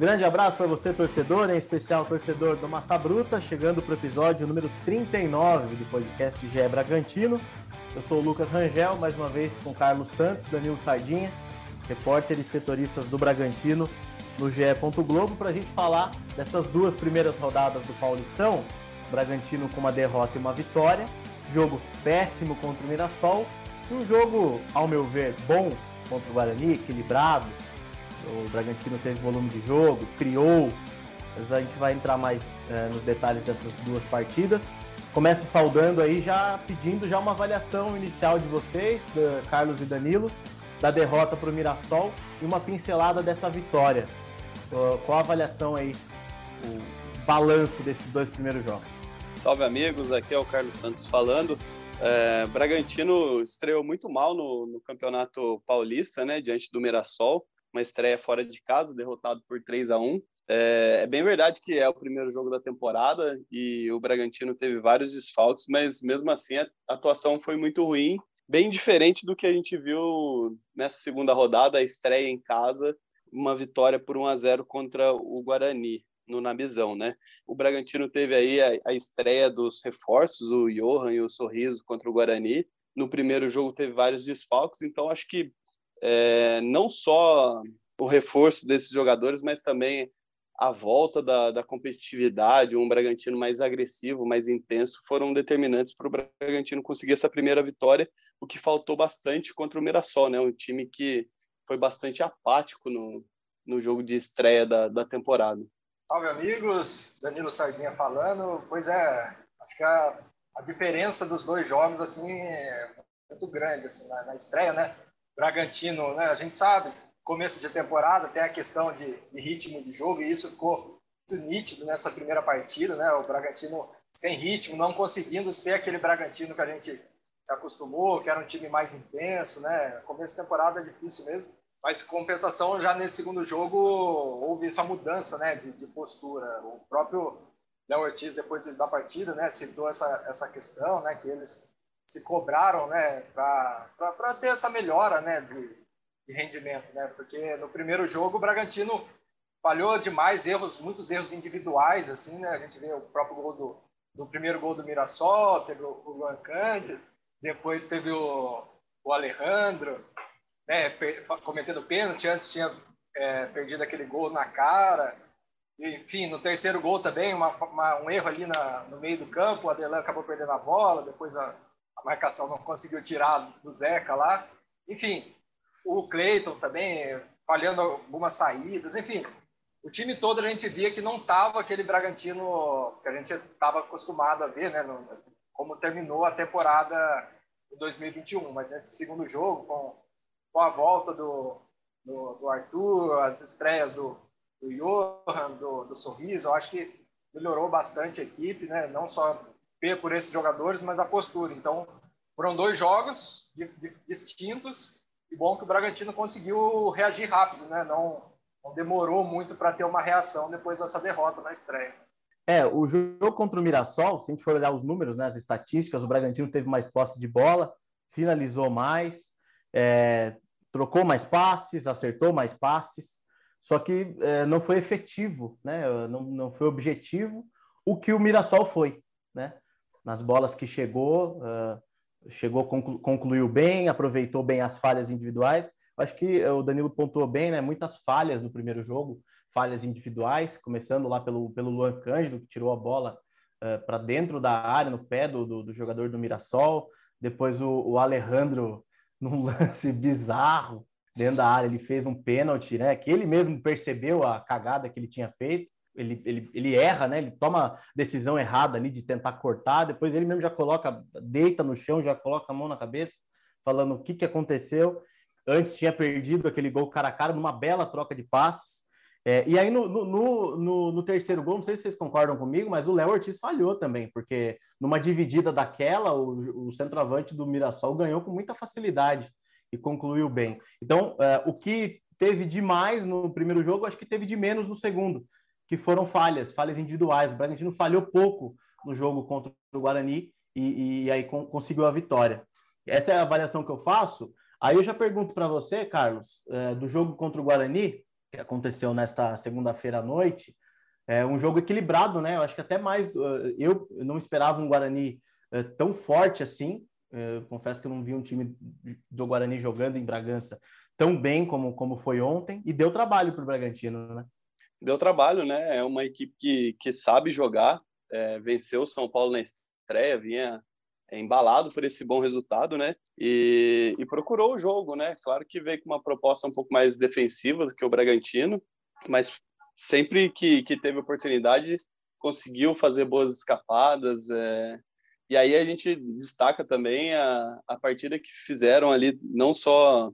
Grande abraço para você, torcedor, em especial torcedor do Massa Bruta, chegando para o episódio número 39 do podcast GE Bragantino. Eu sou o Lucas Rangel, mais uma vez com Carlos Santos, Danilo Sardinha, repórteres setoristas do Bragantino no GE. Globo, para a gente falar dessas duas primeiras rodadas do Paulistão. Bragantino com uma derrota e uma vitória, jogo péssimo contra o Mirassol, um jogo, ao meu ver, bom contra o Guarani, equilibrado, o Bragantino teve volume de jogo, criou. Mas a gente vai entrar mais é, nos detalhes dessas duas partidas. Começo saudando aí, já pedindo já uma avaliação inicial de vocês, Carlos e Danilo, da derrota para o Mirassol e uma pincelada dessa vitória. Qual a avaliação aí, o balanço desses dois primeiros jogos? Salve amigos, aqui é o Carlos Santos falando. É, Bragantino estreou muito mal no, no, Campeonato Paulista, né, diante do Mirassol uma estreia fora de casa, derrotado por 3 a 1 é, é, bem verdade que é o primeiro jogo da temporada e o Bragantino teve vários desfalques, mas mesmo assim a atuação foi muito ruim, bem diferente do que a gente viu nessa segunda rodada, a estreia em casa, uma vitória por 1 a 0 contra o Guarani no Nabizão, né? O Bragantino teve aí a, a estreia dos reforços, o Johan e o Sorriso contra o Guarani. No primeiro jogo teve vários desfalques, então acho que é, não só o reforço desses jogadores, mas também a volta da, da, competitividade, um Bragantino mais agressivo, mais intenso, foram determinantes para o Bragantino conseguir essa primeira vitória, o que faltou bastante contra o Mirassol, né? um time que foi bastante apático no, no jogo de estreia da, da temporada. Salve, amigos! Danilo Sardinha falando. Pois é, acho que a, a diferença dos dois jogos assim, é muito grande assim, na, na estreia, né? Bragantino, né, a gente sabe, começo de temporada tem a questão de, de, ritmo de jogo, e isso ficou muito nítido nessa primeira partida, né? O Bragantino sem ritmo, não conseguindo ser aquele Bragantino que a gente se acostumou, que era um time mais intenso, né? Começo de temporada é difícil mesmo, mas compensação já nesse segundo jogo houve essa mudança, né, de, de postura. O próprio Léo Ortiz depois da partida, né, citou essa essa questão, né, que eles se cobraram né, para ter essa melhora né, de, de, rendimento. Né? Porque no primeiro jogo o Bragantino falhou demais, erros, muitos erros individuais. assim né? A gente vê o próprio gol do, do primeiro gol do Mirassol, teve o, Luan Cândido, depois teve o, o Alejandro né, cometendo pênalti, antes tinha é, perdido aquele gol na cara. Enfim, no terceiro gol também, uma, uma, um erro ali na, no meio do campo, o Adelan acabou perdendo a bola, depois a, a marcação não conseguiu tirar do Zeca lá. Enfim, o Cleiton também falhando algumas saídas. Enfim, o time todo a gente via que não estava aquele Bragantino que a gente estava acostumado a ver, né? Como terminou a temporada em 2021. Mas nesse segundo jogo, com, com a volta do, do, do Arthur, as estreias do, do Johan, do, do Sorriso, eu acho que melhorou bastante a equipe, né? Não só por esses jogadores, mas a postura. Então, foram dois jogos distintos e bom que o Bragantino conseguiu reagir rápido, né? Não, não demorou muito para ter uma reação depois dessa derrota na estreia. É, o jogo contra o Mirassol, se a gente for olhar os números, né, as estatísticas, o Bragantino teve mais posse de bola, finalizou mais, é, trocou mais passes, acertou mais passes, só que é, não foi efetivo, né? Não, não foi objetivo o que o Mirassol foi, né? nas bolas que chegou, uh, chegou, conclu, concluiu bem, aproveitou bem as falhas individuais. Acho que o Danilo pontuou bem, né? Muitas falhas no primeiro jogo, falhas individuais, começando lá pelo, pelo Luan Cândido, que tirou a bola uh, para dentro da área, no pé do, do, do jogador do Mirassol. Depois o, o, Alejandro, num lance bizarro dentro da área, ele fez um pênalti, né? Que ele mesmo percebeu a cagada que ele tinha feito ele, ele, ele erra, né? Ele toma decisão errada ali de tentar cortar, depois ele mesmo já coloca, deita no chão, já coloca a mão na cabeça, falando o que, que aconteceu. Antes tinha perdido aquele gol cara a cara numa bela troca de passes. É, e aí no, no, no, no, terceiro gol, não sei se vocês concordam comigo, mas o Léo Ortiz falhou também, porque numa dividida daquela, o, o centroavante do Mirassol ganhou com muita facilidade e concluiu bem. Então, é, o que teve de mais no primeiro jogo, acho que teve de menos no segundo que foram falhas, falhas individuais. O Bragantino falhou pouco no jogo contra o Guarani e, e aí com, conseguiu a vitória. Essa é a avaliação que eu faço. Aí eu já pergunto para você, Carlos, é, do jogo contra o Guarani, que aconteceu nesta segunda-feira à noite, é um jogo equilibrado, né? Eu acho que até mais. Eh, eu não esperava um Guarani é, tão forte assim. Eu confesso que eu não vi um time do Guarani jogando em Bragança tão bem como, como foi ontem, e deu trabalho para o Bragantino, né? Deu trabalho, né? É uma equipe que, que sabe jogar, é, venceu o São Paulo na estreia, vinha embalado por esse bom resultado, né? E, e, procurou o jogo, né? Claro que veio com uma proposta um pouco mais defensiva do que o Bragantino, mas sempre que, que teve oportunidade conseguiu fazer boas escapadas. É... E aí a gente destaca também a, a partida que fizeram ali, não só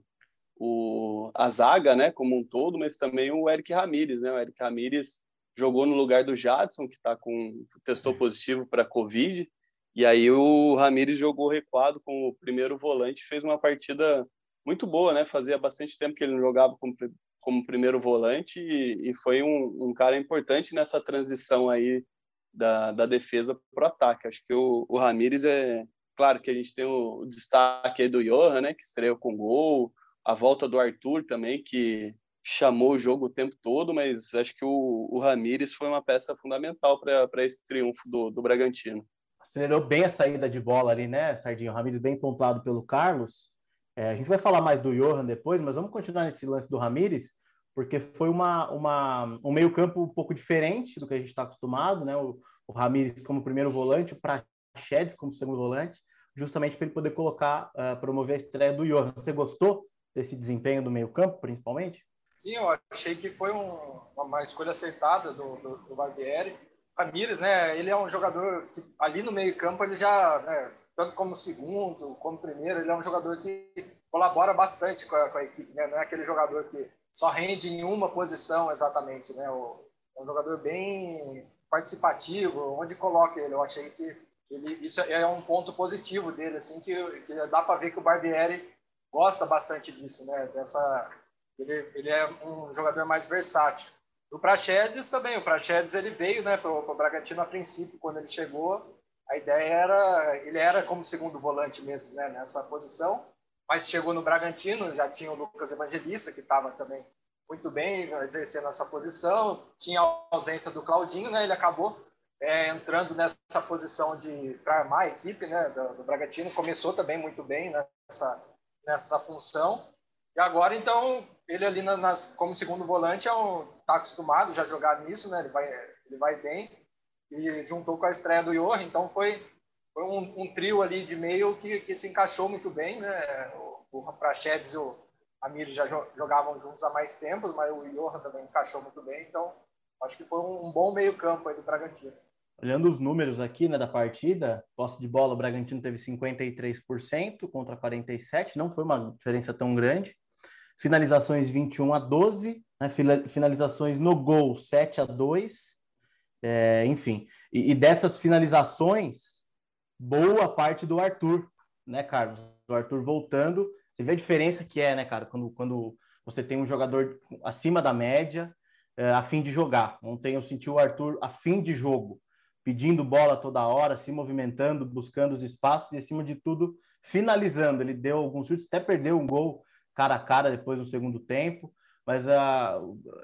o, a zaga, né, como um todo, mas também o Eric Ramírez, né? O Eric Ramírez jogou no lugar do Jadson, que tá com testou positivo para Covid, e aí o Ramires jogou recuado com o primeiro volante, fez uma partida muito boa, né? Fazia bastante tempo que ele não jogava como, como primeiro volante e, e foi um, um, cara importante nessa transição aí da, da defesa para o ataque. Acho que o, o Ramires é claro que a gente tem o, o destaque aí do Johan, né? Que estreou com gol, a volta do Arthur também que chamou o jogo o tempo todo, mas acho que o, o Ramires foi uma peça fundamental para esse triunfo do, do Bragantino acelerou bem a saída de bola ali, né, Sardinho? Ramires bem pontuado pelo Carlos. É, a gente vai falar mais do Johan depois, mas vamos continuar nesse lance do Ramires, porque foi uma, uma, um meio-campo um pouco diferente do que a gente está acostumado, né? O, o Ramires como primeiro volante, o Prachedes como segundo volante, justamente para ele poder colocar, uh, promover a estreia do Johan. Você gostou desse desempenho do meio-campo, principalmente? Sim, eu achei que foi um, uma escolha acertada do, do, do Barbieri Ramires, né? Ele é um jogador que ali no meio campo ele já, né, tanto como segundo, como primeiro, ele é um jogador que colabora bastante com a, com a equipe, né? Não é aquele jogador que só rende em uma posição exatamente, né? O, é um jogador bem participativo, onde coloca ele. Eu achei que ele, isso é um ponto positivo dele, assim, que, que dá para ver que o Barbieri gosta bastante disso, né? Dessa, ele, ele é um jogador mais versátil. O Praxedes também, o Praxedes ele veio né, para o Bragantino a princípio, quando ele chegou, a ideia era, ele era como segundo volante mesmo, né, nessa posição, mas chegou no Bragantino, já tinha o Lucas Evangelista, que estava também muito bem exercendo essa posição, tinha a ausência do Claudinho, né, ele acabou é, entrando nessa posição de para armar a equipe né, do, do, Bragantino, começou também muito bem nessa, nessa função, e agora então ele ali nas, como segundo volante é um, tá acostumado já a jogar nisso, né? Ele vai, ele vai bem e juntou com a estreia do Johan, então foi, foi um, um, trio ali de meio que, que se encaixou muito bem, né? O, o Prachedes e o Amir já jogavam juntos há mais tempo, mas o Johan também encaixou muito bem, então acho que foi um, um bom meio campo aí do Bragantino. Olhando os números aqui né, da partida, posse de bola, o Bragantino teve 53% contra 47%, não foi uma diferença tão grande finalizações 21 a 12, né? finalizações no gol 7 a 2, é, enfim. E, e, dessas finalizações, boa parte do Arthur, né, Carlos? O Arthur voltando, você vê a diferença que é, né, cara, quando, quando você tem um jogador acima da média, é, a fim de jogar. Ontem eu senti o Arthur a fim de jogo, pedindo bola toda hora, se movimentando, buscando os espaços e, acima de tudo, finalizando. Ele deu alguns chutes, até perdeu um gol cara a cara depois do segundo tempo, mas a,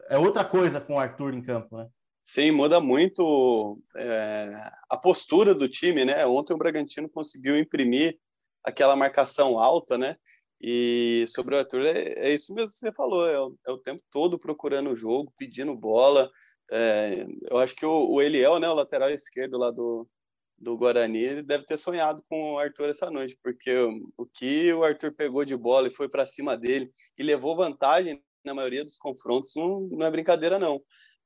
é outra coisa com o Arthur em campo, né? Sim, muda muito é, a postura do time, né? Ontem o Bragantino conseguiu imprimir aquela marcação alta, né? E sobre o Arthur, é, é isso mesmo que você falou, é o, é o, tempo todo procurando o jogo, pedindo bola. É, eu acho que o, o, Eliel, né, o lateral esquerdo lá do, do Guarani deve ter sonhado com o Arthur essa noite, porque o que o Arthur pegou de bola e foi para cima dele e levou vantagem na maioria dos confrontos não, não é brincadeira não.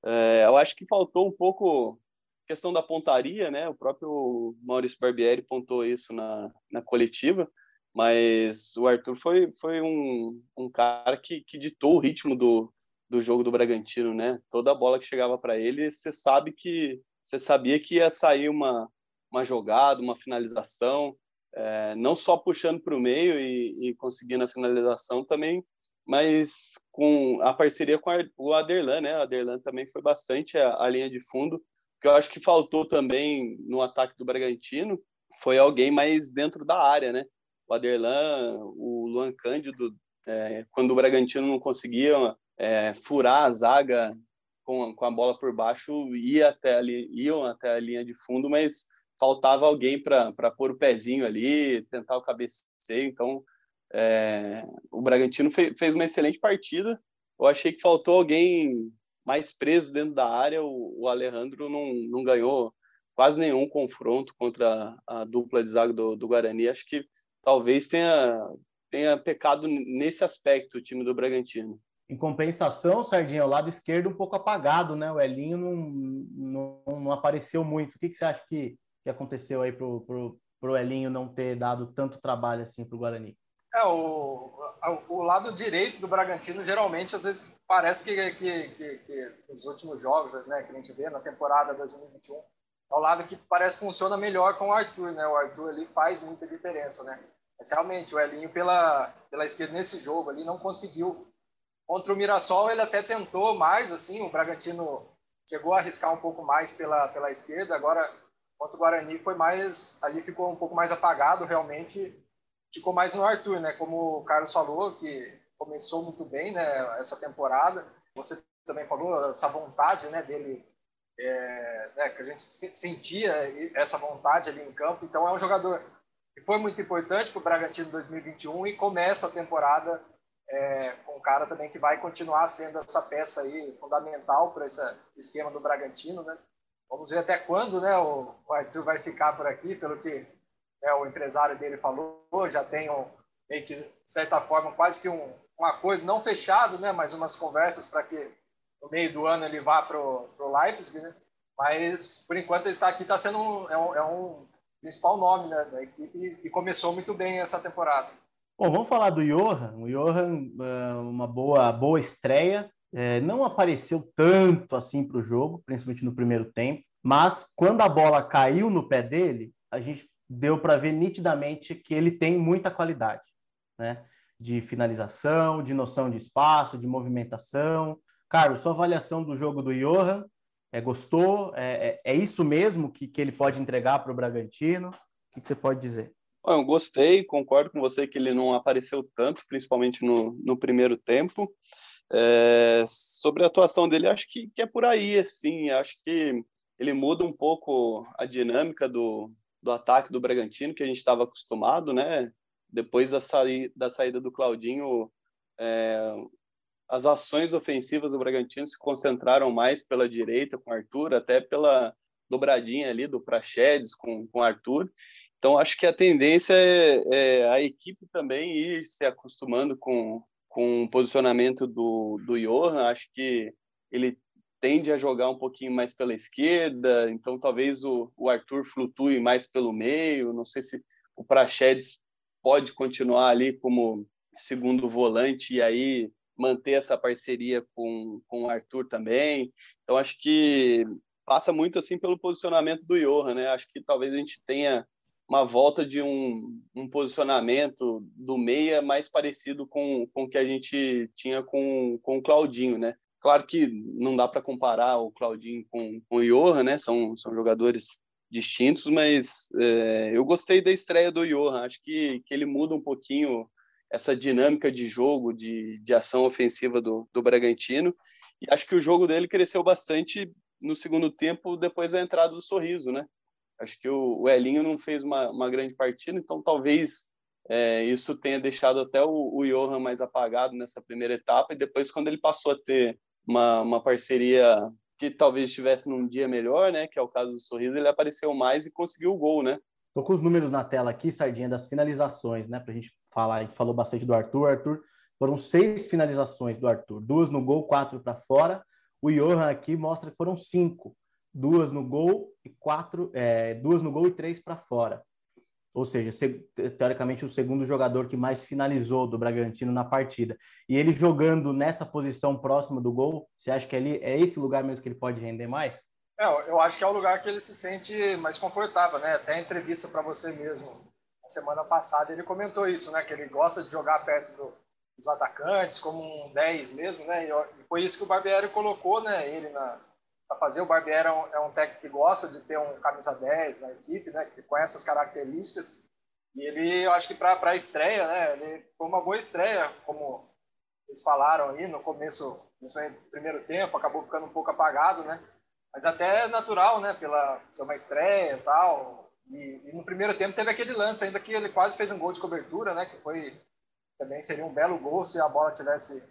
É, eu acho que faltou um pouco questão da pontaria, né? O próprio Maurício Barbieri pontou isso na, na coletiva, mas o Arthur foi, foi um, um cara que, que ditou o ritmo do, do jogo do Bragantino, né? Toda bola que chegava para ele, você sabe que você sabia que ia sair uma, uma jogada, uma finalização, é, não só puxando para o meio e, e, conseguindo a finalização também, mas com a parceria com o Aderlan, né? O Aderlan também foi bastante a, a linha de fundo, que eu acho que faltou também no ataque do Bragantino, foi alguém mais dentro da área, né? o Aderlan, o Luan Cândido, é, quando o Bragantino não conseguia é, furar a zaga com, com a bola por baixo, ia até ali, iam até a linha de fundo, mas faltava alguém para pôr o pezinho ali, tentar o cabeceio. Então, é, o Bragantino fez, fez uma excelente partida. Eu achei que faltou alguém mais preso dentro da área. O, o Alejandro não, não ganhou quase nenhum confronto contra a, a dupla de zaga do, do Guarani. Acho que talvez tenha, tenha pecado nesse aspecto o time do Bragantino. Em compensação, Sardinha, o lado esquerdo um pouco apagado, né? O Elinho não, não, não apareceu muito. O que, que você acha que, que aconteceu aí pro, pro, pro Elinho não ter dado tanto trabalho assim pro Guarani? É, o, o lado direito do Bragantino, geralmente, às vezes, parece que, que, que, que nos últimos jogos né, que a gente vê na temporada 2021, é o lado que parece que funciona melhor com o Arthur, né? O Arthur ali faz muita diferença, né? Mas realmente, o Elinho pela, pela esquerda nesse jogo ali não conseguiu. Contra o Mirassol, ele até tentou mais, assim, o Bragantino chegou a arriscar um pouco mais pela, pela esquerda, agora contra o Guarani foi mais, ali ficou um pouco mais apagado, realmente ficou mais no Arthur, né? Como o Carlos falou, que começou muito bem, né, essa temporada. Você também falou essa vontade, né, dele é, né, que a gente sentia essa vontade ali em campo. Então é um jogador que foi muito importante para o Bragantino 2021 e começa a temporada é, com um cara também que vai continuar sendo essa peça aí fundamental para esse esquema do Bragantino, né? Vamos ver até quando, né, o, Arthur vai ficar por aqui, pelo que né, o empresário dele falou, já tem um, meio que, de certa forma, quase que um, um acordo não fechado, né, mas umas conversas para que no meio do ano ele vá para o Leipzig, né? Mas, por enquanto, ele está aqui, está sendo um, é, um, é um principal nome né, da equipe e começou muito bem essa temporada. Bom, vamos falar do Johan. O Johan, é, uma boa, boa estreia. É, não apareceu tanto assim para o jogo, principalmente no primeiro tempo, mas quando a bola caiu no pé dele, a gente deu para ver nitidamente que ele tem muita qualidade, né? De finalização, de noção de espaço, de movimentação. Carlos, sua avaliação do jogo do Johan, é, gostou? É, é, é isso mesmo que, que ele pode entregar para o Bragantino? O que, que, você pode dizer? Eu gostei, concordo com você que ele não apareceu tanto, principalmente no, no primeiro tempo. É, sobre a atuação dele, acho que, que, é por aí, assim, acho que ele muda um pouco a dinâmica do, do ataque do Bragantino, que a gente estava acostumado, né? Depois da, saí, da saída do Claudinho, é, as ações ofensivas do Bragantino se concentraram mais pela direita com Arthur, até pela dobradinha ali do Praxedes com o Arthur. Então, acho que a tendência é, é, a equipe também ir se acostumando com, com o posicionamento do, do Johan. Acho que ele tende a jogar um pouquinho mais pela esquerda, então talvez o, o Arthur flutue mais pelo meio. Não sei se o Praxedes pode continuar ali como segundo volante e aí manter essa parceria com, com o Arthur também. Então, acho que passa muito assim pelo posicionamento do Johan, né? Acho que talvez a gente tenha uma volta de um, um posicionamento do meia mais parecido com, com o que a gente tinha com, com o Claudinho, né? Claro que não dá para comparar o Claudinho com, com o Johan, né? São, são jogadores distintos, mas é, eu gostei da estreia do Johan. Acho que, que ele muda um pouquinho essa dinâmica de jogo, de, de ação ofensiva do, do Bragantino. E acho que o jogo dele cresceu bastante no segundo tempo, depois da entrada do Sorriso, né? Acho que o, o Elinho não fez uma, uma grande partida, então talvez é, isso tenha deixado até o, o Johan mais apagado nessa primeira etapa. E depois, quando ele passou a ter uma, uma parceria que talvez estivesse num dia melhor, né? Que é o caso do Sorriso, ele apareceu mais e conseguiu o gol, né? Tô com os números na tela aqui, Sardinha, das finalizações, né? Para a gente falar. A gente falou bastante do Arthur. Arthur foram seis finalizações do Arthur, duas no gol, quatro para fora. O Johan aqui mostra que foram cinco, duas no gol e quatro, é, duas no gol e três para fora. Ou seja, teoricamente o segundo jogador que mais finalizou do Bragantino na partida. E ele jogando nessa posição próxima do gol, você acha que ali é esse lugar mesmo que ele pode render mais? É, eu acho que é o lugar que ele se sente mais confortável, né? Até a entrevista para você mesmo, na semana passada, ele comentou isso, né? Que ele gosta de jogar perto do, dos atacantes, como um 10 mesmo, né? E foi isso que o Barbieri colocou, né? Ele na para fazer. O Barbieri é um, é um, técnico que gosta de ter um camisa 10 na equipe, né? Que com essas características. E ele, eu acho que para a estreia, né, ele foi uma boa estreia, como vocês falaram aí no começo, no primeiro tempo, acabou ficando um pouco apagado, né? Mas até natural, né, pela ser uma estreia e tal. E, e, no primeiro tempo teve aquele lance ainda que ele quase fez um gol de cobertura, né, que foi também seria um belo gol se a bola tivesse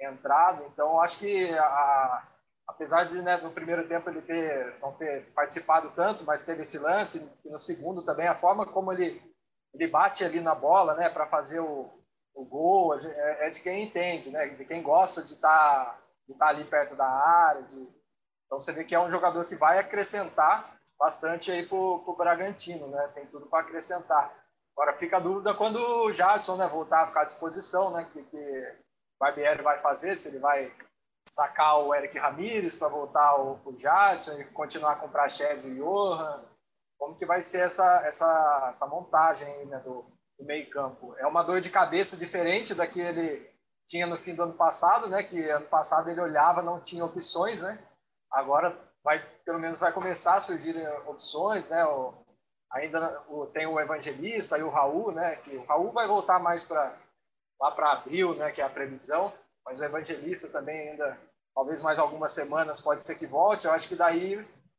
entrado. Então acho que a, apesar de né, no primeiro tempo ele ter não ter participado tanto, mas teve esse lance e no segundo também a forma como ele ele bate ali na bola, né, para fazer o, o gol é, é, de quem entende, né, de quem gosta de estar tá, de tá ali perto da área. De... Então você vê que é um jogador que vai acrescentar bastante aí para o Bragantino, né, tem tudo para acrescentar. Agora fica a dúvida quando o Jadson né, voltar a ficar à disposição, né, que, que Barbieri vai fazer, se ele vai sacar o Eric Ramírez para voltar o, o Jadson e continuar com o Praxedes e o Johan. Como que vai ser essa, essa, essa montagem aí, né, do, do meio campo? É uma dor de cabeça diferente da que ele tinha no fim do ano passado, né? Que ano passado ele olhava, não tinha opções, né? Agora vai, pelo menos vai começar a surgir opções, né? O, ainda o, tem o Evangelista e o Raul, né? Que o Raul vai voltar mais para lá para abril, né? Que é a previsão mas o Evangelista também ainda, talvez mais algumas semanas, pode ser que volte. Eu acho que daí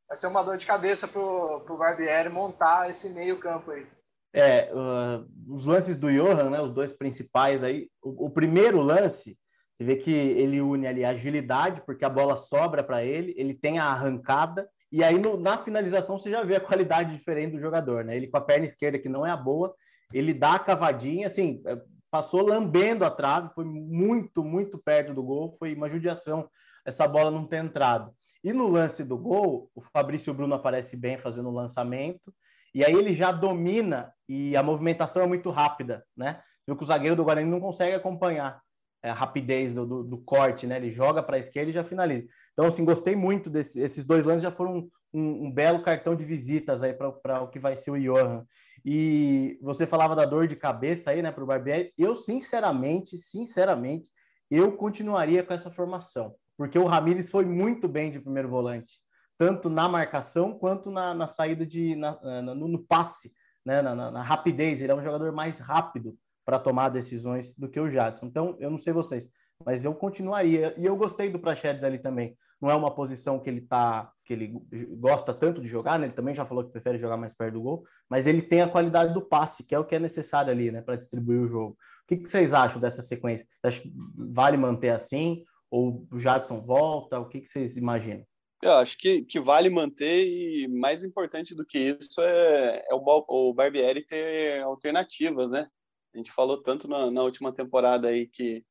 vai ser uma dor de cabeça para o Barbieri montar esse meio campo aí. É, uh, os lances do Johan, né, os dois principais aí, o, o, primeiro lance, você vê que ele une ali a agilidade, porque a bola sobra para ele, ele tem a arrancada, e aí no, na finalização você já vê a qualidade diferente do jogador, né? Ele com a perna esquerda, que não é a boa, ele dá a cavadinha, assim, é, passou lambendo a trave, foi muito, muito perto do gol, foi uma judiação essa bola não ter entrado. E no lance do gol, o Fabrício Bruno aparece bem fazendo o lançamento, e aí ele já domina e a movimentação é muito rápida, né? Viu que o zagueiro do Guarani não consegue acompanhar a rapidez do, do, do corte, né? Ele joga para a esquerda e já finaliza. Então, assim, gostei muito desses esses dois lances, já foram um, um, um belo cartão de visitas aí para o que vai ser o Johan. E você falava da dor de cabeça aí, né, para o Barbieri. Eu, sinceramente, sinceramente, eu continuaria com essa formação, porque o Ramires foi muito bem de primeiro volante, tanto na marcação quanto na, na saída de na, no, no, passe, né, na, na, rapidez. Ele é um jogador mais rápido para tomar decisões do que o Jadson. Então, eu não sei vocês, mas eu continuaria. E eu gostei do Prachedes ali também. Não é uma posição que ele tá, que ele gosta tanto de jogar, né? Ele também já falou que prefere jogar mais perto do gol, mas ele tem a qualidade do passe, que é o que é necessário ali, né, para distribuir o jogo. O que, que vocês acham dessa sequência? Acha que vale manter assim? Ou o Jadson volta? O que, que vocês imaginam? Eu acho que, que vale manter e mais importante do que isso é, é o, o Barbieri ter alternativas, né? A gente falou tanto na, na última temporada aí que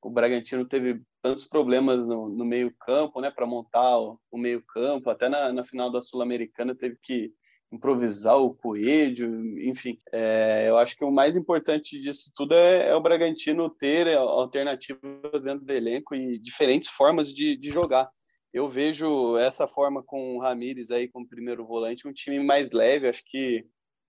o Bragantino teve tantos problemas no, no meio campo, né, para montar o, o, meio campo, até na, na final da Sul-Americana teve que improvisar o Coelho, enfim. É, eu acho que o mais importante disso tudo é, é, o Bragantino ter alternativas dentro do elenco e diferentes formas de, de jogar. Eu vejo essa forma com o Ramires aí como primeiro volante, um time mais leve, acho que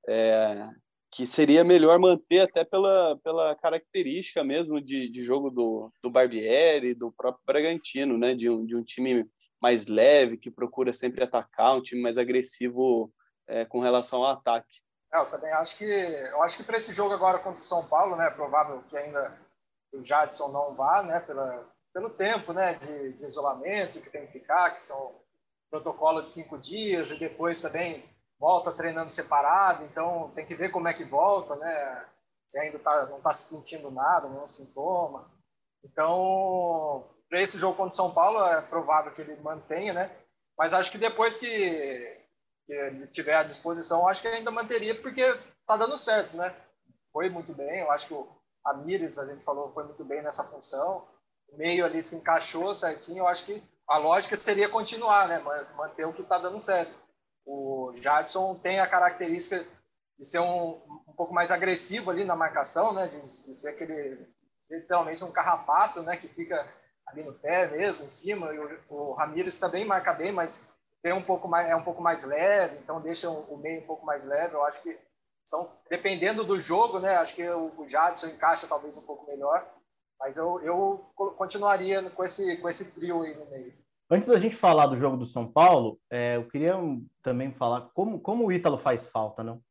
é, que seria melhor manter até pela, pela característica mesmo de, de jogo do, do Barbieri, do próprio Bragantino, né? De um, de um time mais leve, que procura sempre atacar, um time mais agressivo é, com relação ao ataque. É, eu também acho que eu acho que para esse jogo agora contra o São Paulo, né, é provável que ainda o Jadson não vá, né, pela, pelo tempo, né, de, de isolamento que tem que ficar, que são protocolo de cinco dias e depois também volta treinando separado, então tem que ver como é que volta, né? Se ainda tá, não está se sentindo nada, nenhum sintoma. Então, para esse jogo contra o São Paulo, é provável que ele mantenha, né? Mas acho que depois que, que ele tiver à disposição, acho que ainda manteria, porque está dando certo, né? Foi muito bem, eu acho que o Amires, a gente falou, foi muito bem nessa função. O meio ali se encaixou certinho, eu acho que a lógica seria continuar, né? Mas manter o que está dando certo. O Jadson tem a característica de ser um, um pouco mais agressivo ali na marcação, né? De, de, ser aquele literalmente um carrapato, né? Que fica ali no pé mesmo, em cima. E o, o Ramires também marca bem, mas tem um pouco mais, é um pouco mais leve, então deixa o, meio um pouco mais leve. Eu acho que são dependendo do jogo, né? Acho que o, o Jadson encaixa talvez um pouco melhor, mas eu, eu continuaria com esse com esse trio aí no meio. Antes da gente falar do jogo do São Paulo, é, eu queria também falar como, como o Ítalo faz falta, não?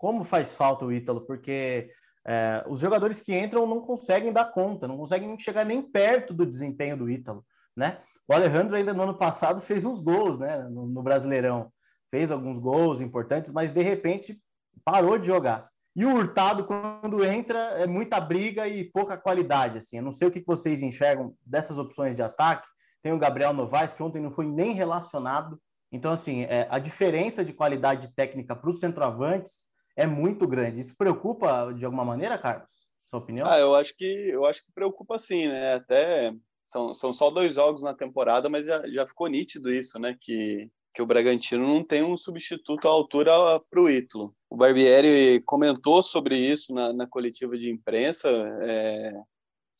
como faz falta o Ítalo, porque é, os jogadores que entram não conseguem dar conta, não conseguem chegar nem perto do desempenho do Ítalo, né? O Alejandro ainda no ano passado fez uns gols, né, no, no Brasileirão, fez alguns gols importantes, mas de repente parou de jogar. E o Hurtado, quando entra, é muita briga e pouca qualidade. Assim. Eu não sei o que vocês enxergam dessas opções de ataque. Tem o Gabriel Novaes, que ontem não foi nem relacionado. Então, assim, é, a diferença de qualidade técnica para os centroavantes é muito grande. Isso preocupa de alguma maneira, Carlos? Sua opinião? Ah, eu acho que eu acho que preocupa sim, né? Até são, são só dois jogos na temporada, mas já, já ficou nítido isso, né? Que que o Bragantino não tem um substituto à altura para o Ítalo. O Barbieri comentou sobre isso na, na coletiva de imprensa, é,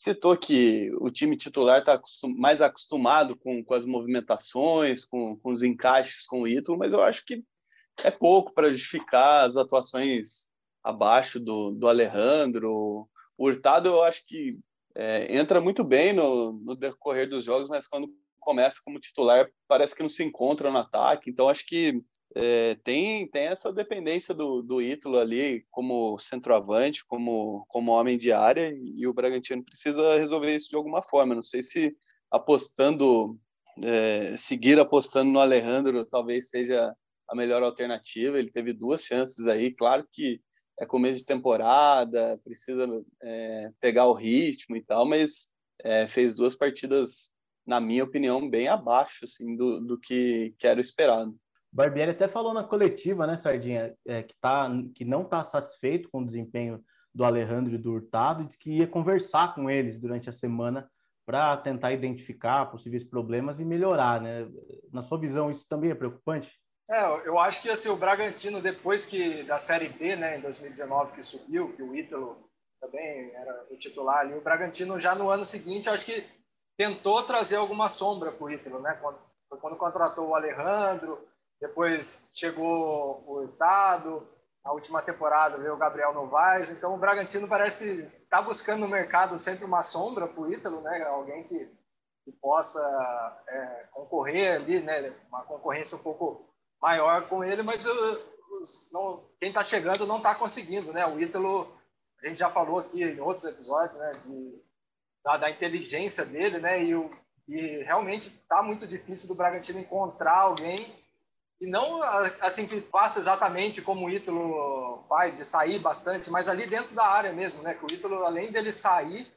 citou que o time titular está mais acostumado com, com as movimentações, com, com os encaixes com o Ítalo, mas eu acho que é pouco para justificar as atuações abaixo do, do Alejandro. O Hurtado, eu acho que é, entra muito bem no, no decorrer dos jogos, mas quando começa como titular, parece que não se encontra no ataque. Então, acho que é, tem, tem essa dependência do, do Ítalo ali como centroavante, como, como homem de área, e o Bragantino precisa resolver isso de alguma forma. Não sei se apostando, é, seguir apostando no Alejandro talvez seja a melhor alternativa. Ele teve duas chances aí, claro que é começo de temporada, precisa é, pegar o ritmo e tal, mas é, fez duas partidas na minha opinião, bem abaixo assim, do, do que, que era esperado. Barbieri até falou na coletiva, né, Sardinha, é, que, tá, que não está satisfeito com o desempenho do Alejandro e do Hurtado, e disse que ia conversar com eles durante a semana para tentar identificar possíveis problemas e melhorar, né? Na sua visão, isso também é preocupante? É, eu acho que assim, o Bragantino, depois que da Série B, né, em 2019, que subiu, que o Ítalo também era o titular ali, o Bragantino já no ano seguinte, acho que tentou trazer alguma sombra para o Ítalo, né? Quando, quando contratou o Alejandro, depois chegou o Hurtado, na última temporada veio o Gabriel Novaes, então o Bragantino parece que está buscando no mercado sempre uma sombra para o Ítalo, né? Alguém que, que possa é, concorrer ali, né? Uma concorrência um pouco maior com ele, mas os, não, quem está chegando não está conseguindo, né? O Ítalo, a gente já falou aqui em outros episódios, né? De, da, da inteligência dele, né? E, o, e realmente está muito difícil do Bragantino encontrar alguém e não assim que faça exatamente como o Ítalo faz, de sair bastante, mas ali dentro da área mesmo, né? Que o Ítalo, além dele sair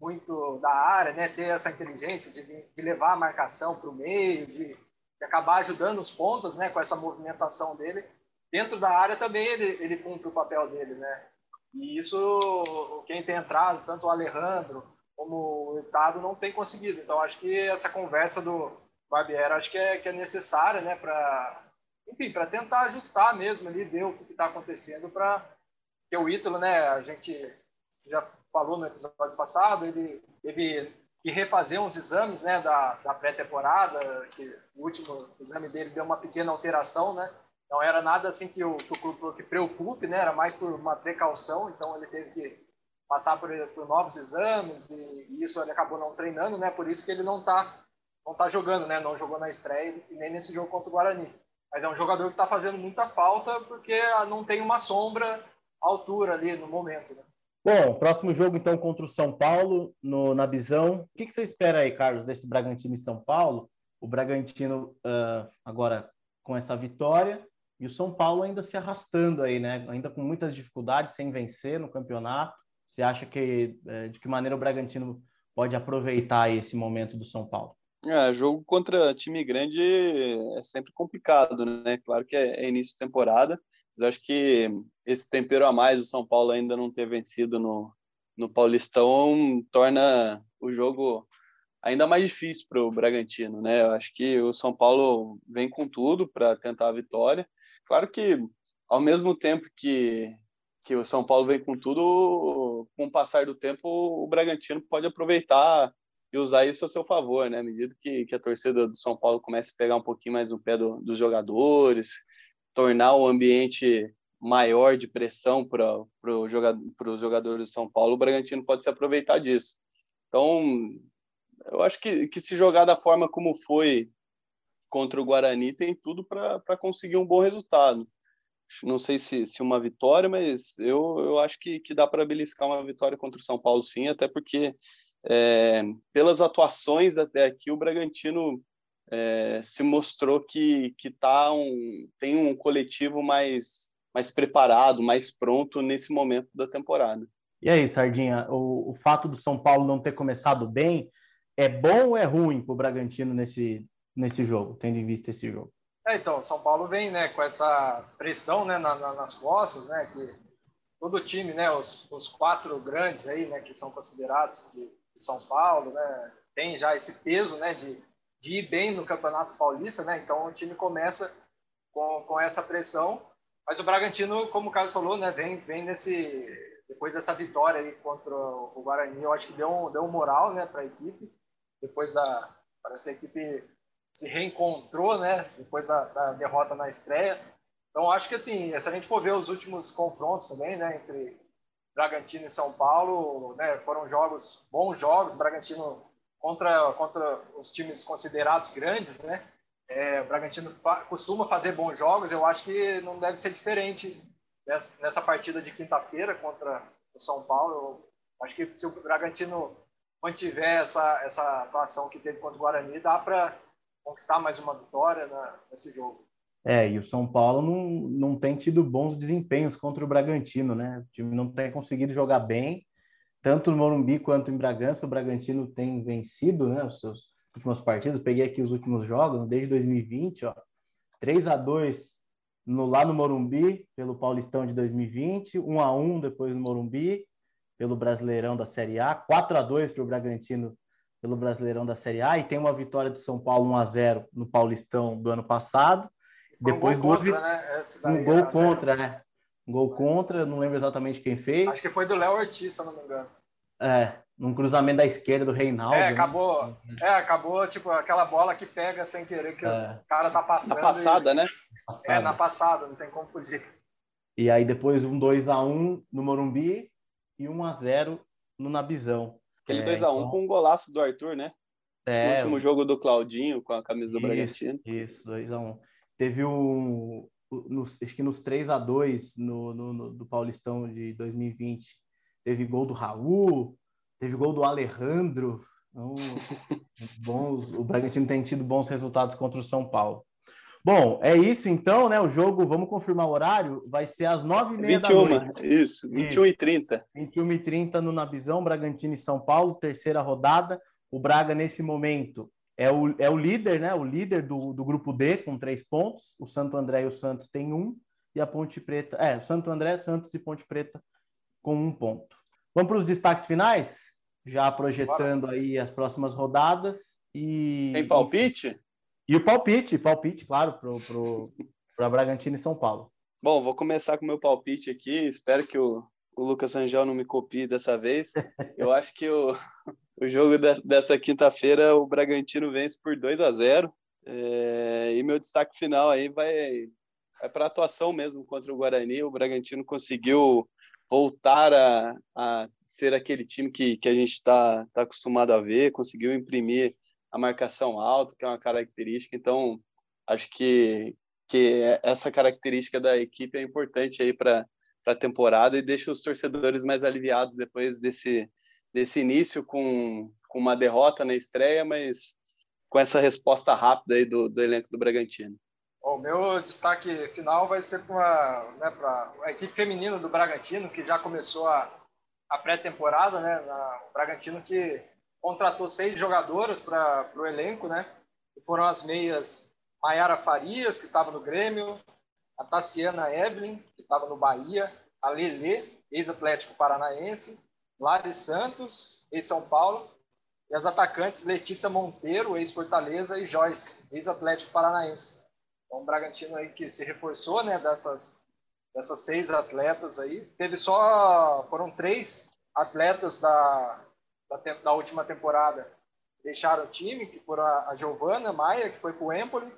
muito da área, né? Ter essa inteligência de, de levar a marcação para o meio, de, de, acabar ajudando os pontos, né? Com essa movimentação dele. Dentro da área também ele, ele cumpre o papel dele, né? E isso, quem tem entrado, tanto o Alejandro, como o Estado não tem conseguido. Então, acho que essa conversa do Barbieri acho que é, que é necessária, né, para enfim, para tentar ajustar mesmo ali, ver o que está acontecendo para que o Ítalo, né, a gente já falou no episódio passado, ele teve que refazer uns exames, né, da, da pré-temporada, que o último exame dele deu uma pequena alteração, né, não era nada assim que o, que o clube que preocupe, né, era mais por uma precaução, então ele teve que passar por, por novos exames e, e, isso ele acabou não treinando, né? Por isso que ele não está não tá jogando, né? Não jogou na estreia e nem nesse jogo contra o Guarani. Mas é um jogador que está fazendo muita falta porque não tem uma sombra altura ali no momento, né? Bom, próximo jogo então contra o São Paulo no, na Visão. O que, que você espera aí, Carlos, desse Bragantino e São Paulo? O Bragantino uh, agora com essa vitória e o São Paulo ainda se arrastando aí, né? Ainda com muitas dificuldades, sem vencer no campeonato. Você acha que é, de que maneira o Bragantino pode aproveitar esse momento do São Paulo? É, jogo contra time grande é sempre complicado, né? Claro que é, é início de temporada, mas acho que esse tempero a mais do São Paulo ainda não ter vencido no, no Paulistão torna o jogo ainda mais difícil para o Bragantino, né? Eu acho que o São Paulo vem com tudo para tentar a vitória. Claro que ao mesmo tempo que que o São Paulo vem com tudo, com o passar do tempo, o Bragantino pode aproveitar e usar isso a seu favor, né? À medida que, que a torcida do São Paulo comece a pegar um pouquinho mais no pé do, dos jogadores, tornar o ambiente maior de pressão para pro jogador, os jogadores do São Paulo, o Bragantino pode se aproveitar disso. Então, eu acho que, que se jogar da forma como foi contra o Guarani, tem tudo para conseguir um bom resultado. não sei se, se uma vitória, mas eu, eu acho que, que dá para beliscar uma vitória contra o São Paulo, sim, até porque é, pelas atuações até aqui, o Bragantino é, se mostrou que, que tá um, tem um coletivo mais, mais preparado, mais pronto nesse momento da temporada. E aí, Sardinha, o, o fato do São Paulo não ter começado bem é bom ou é ruim para o Bragantino nesse, nesse jogo, tendo em vista esse jogo? É, então, São Paulo vem né, com essa pressão né, na, na, nas costas, né, que todo time, né, os, os quatro grandes aí, né, que são considerados de, de São Paulo, né, tem já esse peso né, de, de ir bem no Campeonato Paulista, né, então o time começa com, com essa pressão, mas o Bragantino, como o Carlos falou, né, vem, vem nesse depois dessa vitória aí contra o Guarani, eu acho que deu um, deu um moral né, para a equipe. Depois da. Parece que a equipe se reencontrou né, depois da, da derrota na estreia. Então, acho que assim, se a gente for ver os últimos confrontos também, né, entre Bragantino e São Paulo, né, foram jogos, bons jogos. Bragantino contra, contra os times considerados grandes, né? É, Bragantino fa costuma fazer bons jogos. Eu acho que não deve ser diferente nessa, nessa partida de quinta-feira contra o São Paulo. Eu acho que se o Bragantino mantiver essa, essa atuação que teve contra o Guarani, dá para conquistar mais uma vitória na, nesse jogo. É, e o São Paulo não, não tem tido bons desempenhos contra o Bragantino, né? O time não tem conseguido jogar bem, tanto no Morumbi quanto em Bragança. O Bragantino tem vencido, né? Os seus últimos partidos. Peguei aqui os últimos jogos, desde 2020, ó. 3 a 2 no, lá no Morumbi, pelo Paulistão de 2020, 1 a 1 depois no Morumbi, pelo Brasileirão da Série A, 4 a 2 para o Bragantino pelo Brasileirão da Série A, e tem uma vitória do São Paulo 1 a 0 no Paulistão do ano passado. Depois um gol contra, né? um gol contra, né? Um gol contra, não lembro exatamente quem fez. Acho que foi do Léo Ortiz, se eu não me engano. É, num cruzamento da esquerda do Reinaldo. É, né? acabou, né? é, acabou, tipo, aquela bola que pega sem querer, que é. o cara tá passando. Na passada, e... né? Passada. É, na passada, não tem como fugir. E aí depois um 2 a 1 no Morumbi e 1 a 0 no Nabizão. Aquele 2 é, a 1 então... com um golaço do Arthur, né? É, o último jogo do Claudinho com a camisa do isso, Bragantino. Isso, 2 a 1 Teve um, nos, acho que nos 3 a 2 no, no, no, do Paulistão de 2020, teve gol do Raul, teve gol do Alejandro. Então, bons, o Bragantino tem tido bons resultados contra o São Paulo. Bom, é isso então, né? O jogo, vamos confirmar o horário, vai ser às 9h30 da noite. Isso, 21 e 30 21 e 30 no Nabizão, Bragantino e São Paulo, terceira rodada. O Braga, nesse momento, é o, é o líder, né? O líder do, do grupo D, com três pontos. O Santo André e o Santos têm um. E a Ponte Preta. É, o Santo André, Santos e Ponte Preta com um ponto. Vamos para os destaques finais? Já projetando Bora. aí as próximas rodadas. E... Tem palpite? E o palpite, palpite, claro, para pro, pro, Bragantino e São Paulo. Bom, vou começar com o meu palpite aqui. Espero que o, o Lucas Angel não me copie dessa vez. Eu acho que o, o jogo de, dessa quinta-feira, o Bragantino vence por 2 a 0 é, E meu destaque final aí vai, vai para a atuação mesmo contra o Guarani. O Bragantino conseguiu voltar a, a ser aquele time que, que a gente está tá acostumado a ver, conseguiu imprimir a marcação alta, que é uma característica. Então, acho que, que essa característica da equipe é importante aí para a temporada e deixa os torcedores mais aliviados depois desse, desse início com, com uma derrota na estreia, mas com essa resposta rápida aí do, do elenco do Bragantino. O meu destaque final vai ser para né, a equipe feminina do Bragantino, que já começou a, a pré-temporada, né? Na, o Bragantino que contratou seis jogadoras para o elenco, né? Que foram as meias Mayara Farias, que estava no Grêmio, a Tassiana Evelyn, que estava no Bahia, a Lele, ex-Atlético Paranaense, Lari Santos, ex-São Paulo, e as atacantes Letícia Monteiro, ex-Fortaleza, e Joyce, ex-Atlético Paranaense. Então, o Bragantino aí que se reforçou, né, dessas, dessas seis atletas aí. Teve só, foram três atletas da, da, da última temporada deixaram o time, que foram a, a Giovana Maia, que foi para o Empoli,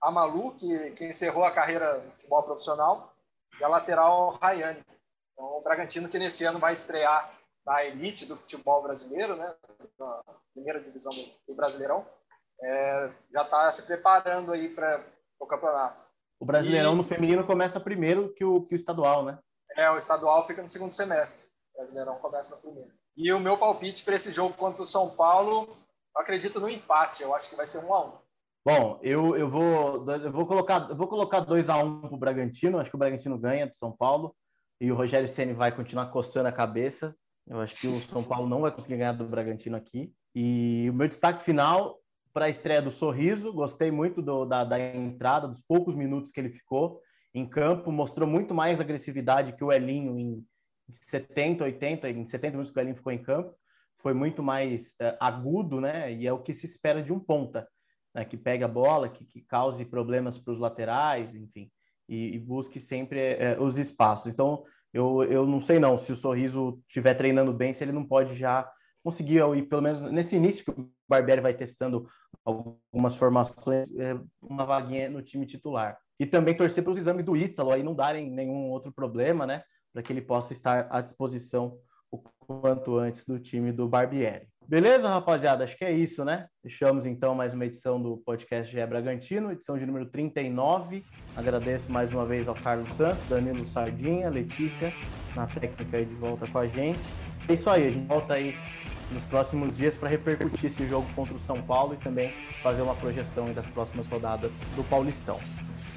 a Malu, que, que encerrou a carreira no futebol profissional, e a lateral Rayane. Então, o Bragantino que nesse ano vai estrear na elite do futebol brasileiro, né, na primeira divisão do, do Brasileirão, é, já está se preparando aí para o campeonato. O Brasileirão e... no feminino começa primeiro que o, que o estadual, né? É, o estadual fica no segundo semestre. O Brasileirão começa no primeiro. E o meu palpite para esse jogo contra o São Paulo, eu acredito no empate. Eu acho que vai ser um a um. Bom, eu, eu, vou, eu vou colocar eu vou colocar 2 a 1 um para o Bragantino. Acho que o Bragantino ganha do São Paulo e o Rogério Ceni vai continuar coçando a cabeça. Eu acho que o São Paulo não vai conseguir ganhar do Bragantino aqui. E o meu destaque final para a estreia do Sorriso. Gostei muito do, da, da entrada, dos poucos minutos que ele ficou em campo. Mostrou muito mais agressividade que o Elinho em 70, 80, em 70 minutos que o Elinho ficou em campo. Foi muito mais uh, agudo, né? E é o que se espera de um ponta, né? que pega a bola, que, que cause problemas para os laterais, enfim, e, e busque sempre uh, os espaços. Então, eu, eu não sei não se o Sorriso estiver treinando bem, se ele não pode já conseguir, ir, pelo menos nesse início que o Barbieri vai testando algumas formações, é, uma vaguinha no time titular. E também torcer para os exames do Ítalo aí não darem nenhum outro problema, né? Para que ele possa estar à disposição o quanto antes do time do Barbieri. Beleza, rapaziada? Acho que é isso, né? Fechamos então mais uma edição do podcast GE Bragantino, edição de número 39. Agradeço mais uma vez ao Carlos Santos, Danilo Sardinha, Letícia, na técnica aí de volta com a gente. É isso aí, a gente volta aí nos próximos dias para repercutir esse jogo contra o São Paulo e também fazer uma projeção das próximas rodadas do Paulistão.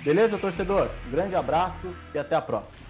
Beleza, torcedor? Um grande abraço e até a próxima.